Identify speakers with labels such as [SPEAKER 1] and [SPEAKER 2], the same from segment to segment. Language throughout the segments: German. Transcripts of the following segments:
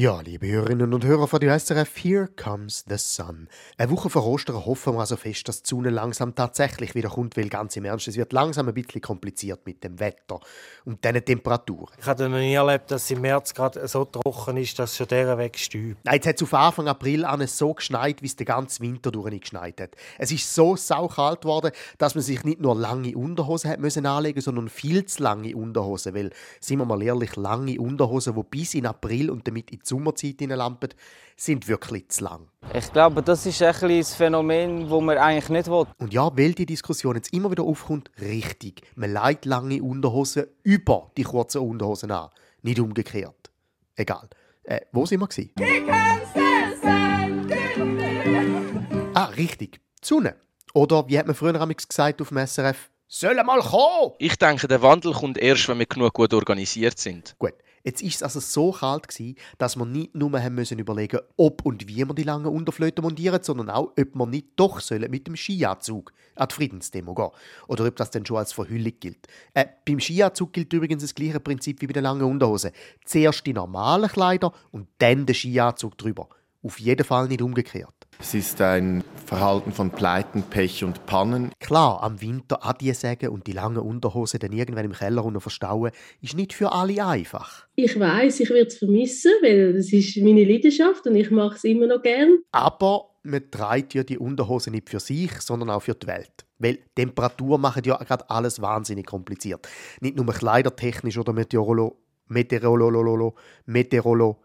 [SPEAKER 1] Ja, liebe Hörerinnen und Hörer von der SRF, Here Comes the Sun. Eine Woche vor Ostern hoffen wir also fest, dass die Sonne langsam tatsächlich wieder kommt, weil ganz im Ernst, es wird langsam ein bisschen kompliziert mit dem Wetter und diesen Temperaturen.
[SPEAKER 2] Ich habe noch nie erlebt, dass es im März gerade so trocken ist, dass schon der Weg stübt.
[SPEAKER 1] Nein, jetzt hat es auf Anfang April an so geschneit, wie es den ganzen Winter durch nicht geschneit hat. Es ist so saukalt geworden, dass man sich nicht nur lange Unterhosen hat müssen anlegen, sondern viel zu lange Unterhosen, weil, sind wir mal ehrlich, lange Unterhosen, die bis in April und damit in die Sommerzeit hineinlampen, sind wirklich zu lang.
[SPEAKER 3] Ich glaube, das ist ein das Phänomen, das man eigentlich nicht will.
[SPEAKER 1] Und ja, weil die Diskussion jetzt immer wieder aufkommt, richtig. Man legt lange Unterhosen über die kurzen Unterhosen an. Nicht umgekehrt. Egal. Äh, wo sind wir? Gewesen? Ah, richtig. Die Sonne. Oder wie hat man früher gesagt auf dem SRF? Sollen mal kommen!
[SPEAKER 4] Ich denke, der Wandel kommt erst, wenn wir genug gut organisiert sind.
[SPEAKER 1] Gut, jetzt ist es also so kalt gewesen, dass wir nicht nur haben müssen überlegen, ob und wie wir die langen Unterflöten montieren, sondern auch, ob wir nicht doch sollen mit dem Skianzug an die Friedensdemo gehen. Oder ob das dann schon als Verhüllung gilt. Äh, beim Skianzug gilt übrigens das gleiche Prinzip wie bei den langen Unterhosen. Zuerst die normalen Kleider und dann der Skianzug drüber. Auf jeden Fall nicht umgekehrt.
[SPEAKER 5] Es ist ein Verhalten von Pleiten, Pech und Pannen.
[SPEAKER 1] Klar, am Winter Adieu sagen und die langen Unterhosen dann irgendwann im Keller unten verstauen, ist nicht für alle einfach.
[SPEAKER 6] Ich weiß, ich werde es vermissen, weil es ist meine Leidenschaft und ich mache es immer noch gern.
[SPEAKER 1] Aber man trägt ja die Unterhose nicht für sich, sondern auch für die Welt. Weil Temperatur macht ja gerade alles wahnsinnig kompliziert. Nicht nur kleidertechnisch oder Meteorolo, Meteorolo, Meteorolo,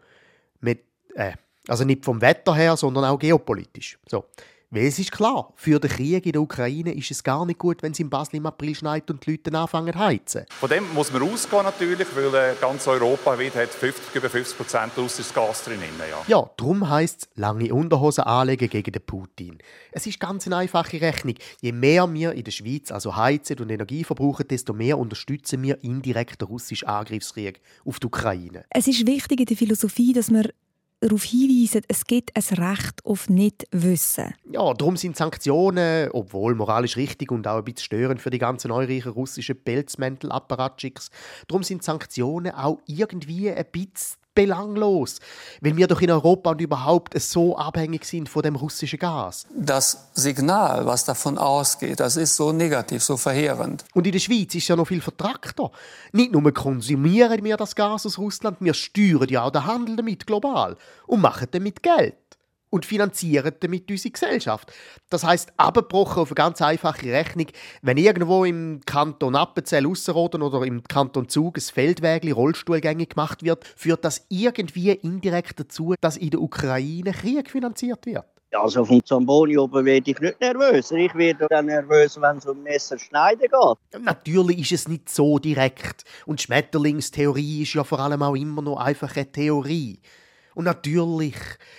[SPEAKER 1] Met, äh, also nicht vom Wetter her, sondern auch geopolitisch. So. Weil es ist klar, für den Krieg in der Ukraine ist es gar nicht gut, wenn es in Basel im April schneit und die Leute dann anfangen zu heizen.
[SPEAKER 7] Von dem muss man ausgehen natürlich, weil äh, ganz Europa wird, hat 50, über 50 Prozent russisches Gas drin. Ja.
[SPEAKER 1] Ja, darum heisst es, lange Unterhosen anlegen gegen den Putin. Es ist ganz eine einfache Rechnung. Je mehr wir in der Schweiz also heizen und Energie verbrauchen, desto mehr unterstützen wir indirekt den russischen Angriffskrieg auf die Ukraine.
[SPEAKER 8] Es ist wichtig in der Philosophie, dass wir darauf hinweisen, es gibt ein Recht auf Nichtwissen.
[SPEAKER 1] Ja, darum sind Sanktionen, obwohl moralisch richtig und auch ein bisschen störend für die ganzen neureichen russischen Pelzmäntel-Apparatschicks, darum sind Sanktionen auch irgendwie ein bisschen belanglos, weil wir doch in Europa und überhaupt so abhängig sind von dem russischen Gas.
[SPEAKER 9] Das Signal, was davon ausgeht, das ist so negativ, so verheerend.
[SPEAKER 1] Und in der Schweiz ist ja noch viel vertrackter. Nicht nur konsumieren wir das Gas aus Russland, wir steuern ja auch den Handel damit global und machen damit Geld und finanzieren damit unsere Gesellschaft. Das heißt, abgebrochen auf eine ganz einfache Rechnung, wenn irgendwo im Kanton Appenzell Ausserrhoden oder im Kanton Zug ein Feldwägli Rollstuhlgänge gemacht wird, führt das irgendwie indirekt dazu, dass in der Ukraine Krieg finanziert wird.
[SPEAKER 10] Also vom Zamboni oben werde ich nicht nervös. Ich werde dann nervös, wenn es um Messer schneiden geht.
[SPEAKER 1] Natürlich ist es nicht so direkt. Und Schmetterlingstheorie ist ja vor allem auch immer noch einfach eine Theorie. Und natürlich,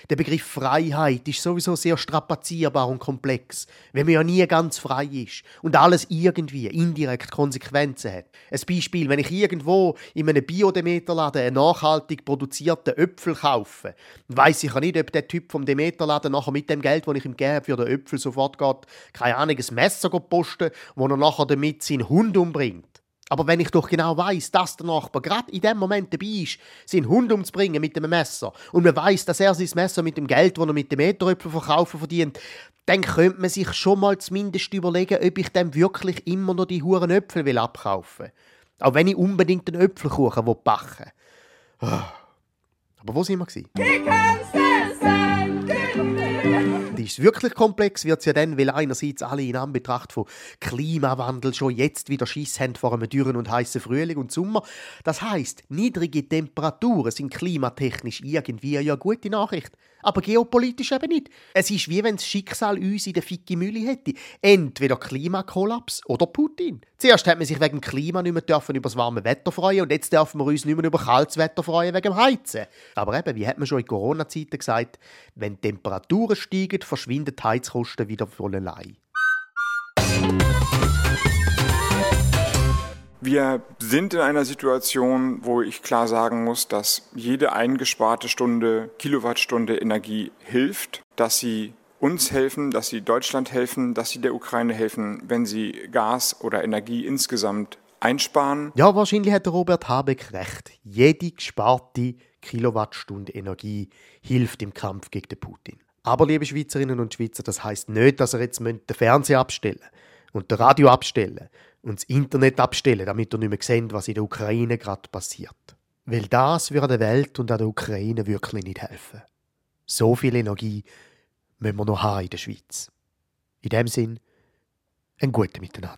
[SPEAKER 1] der Begriff Freiheit ist sowieso sehr strapazierbar und komplex, wenn man ja nie ganz frei ist und alles irgendwie indirekt Konsequenzen hat. Ein Beispiel, wenn ich irgendwo in einem Biodemeterladen einen nachhaltig produzierten Äpfel kaufe, weiss ich ja nicht, ob der Typ vom Demeterladen nachher mit dem Geld, das ich ihm gebe für den Äpfel sofort geht, keine Ahnung, ein Messer posten, wo er nachher damit seinen Hund umbringt. Aber wenn ich doch genau weiß, dass der Nachbar gerade in dem Moment dabei ist, seinen Hund umzubringen mit dem Messer und man weiß, dass er sein Messer mit dem Geld, das er mit dem Meteröpfel verkaufen verdient, dann könnte man sich schon mal zumindest überlegen, ob ich dem wirklich immer noch die huren Äpfel will abkaufen. Auch wenn ich unbedingt einen Äpfelkuchen backen will. Aber wo sind wir? gewesen? Ist wirklich komplex, wird ja dann, weil einerseits alle in Anbetracht von Klimawandel schon jetzt wieder Schiss haben vor einem dürren und heißen Frühling und Sommer. Das heißt, niedrige Temperaturen sind klimatechnisch irgendwie ja eine gute Nachricht. Aber geopolitisch eben nicht. Es ist wie wenn das Schicksal uns in der Ficki Mühle hätte. Entweder Klimakollaps oder Putin. Zuerst hat man sich wegen Klima nicht mehr dürfen über das warme Wetter freuen und jetzt dürfen wir uns nicht mehr über kaltes Wetter freuen wegen dem Heizen. Aber eben, wie hat man schon in Corona-Zeiten gesagt, wenn die Temperaturen steigen, verschwinden die Heizkosten wieder von allein.
[SPEAKER 11] Wir sind in einer Situation, wo ich klar sagen muss, dass jede eingesparte Stunde, Kilowattstunde Energie hilft, dass sie uns helfen, dass sie Deutschland helfen, dass sie der Ukraine helfen, wenn sie Gas oder Energie insgesamt einsparen.
[SPEAKER 1] Ja, wahrscheinlich hat Robert Habeck recht. Jede gesparte Kilowattstunde Energie hilft im Kampf gegen den Putin. Aber, liebe Schweizerinnen und Schweizer, das heißt nicht, dass er jetzt den Fernseher abstellen und das Radio abstellen und das Internet abstellen, damit ihr nicht mehr seht, was in der Ukraine gerade passiert. Weil das würde der Welt und der Ukraine wirklich nicht helfen. So viel Energie müssen wir noch haben in der Schweiz. In dem Sinn, ein gutes Miteinander.